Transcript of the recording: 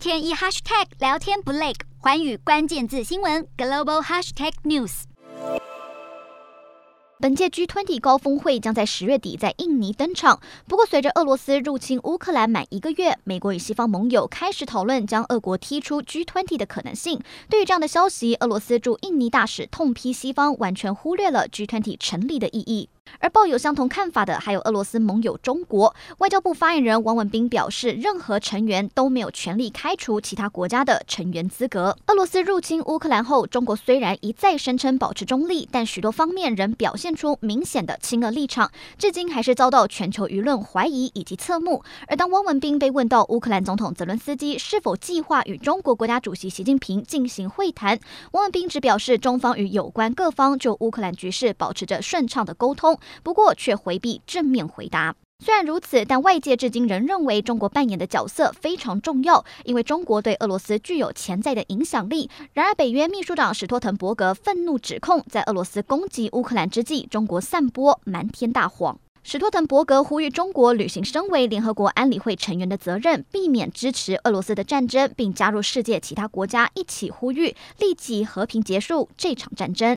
天一 hashtag 聊天不累，环宇关键字新闻 global hashtag news。本届 G20 高峰会将在十月底在印尼登场。不过，随着俄罗斯入侵乌克兰满一个月，美国与西方盟友开始讨论将俄国踢出 G20 的可能性。对于这样的消息，俄罗斯驻印尼大使痛批西方完全忽略了 G20 成立的意义。而抱有相同看法的还有俄罗斯盟友中国。外交部发言人王文斌表示，任何成员都没有权利开除其他国家的成员资格。俄罗斯入侵乌克兰后，中国虽然一再声称保持中立，但许多方面仍表现出明显的亲俄立场，至今还是遭到全球舆论怀疑以及侧目。而当王文斌被问到乌克兰总统泽伦斯基是否计划与中国国家主席习近平进行会谈，王文斌只表示，中方与有关各方就乌克兰局势保持着顺畅的沟通。不过，却回避正面回答。虽然如此，但外界至今仍认为中国扮演的角色非常重要，因为中国对俄罗斯具有潜在的影响力。然而，北约秘书长史托滕伯格愤怒指控，在俄罗斯攻击乌克兰之际，中国散播瞒天大谎。史托滕伯格呼吁中国履行身为联合国安理会成员的责任，避免支持俄罗斯的战争，并加入世界其他国家一起呼吁立即和平结束这场战争。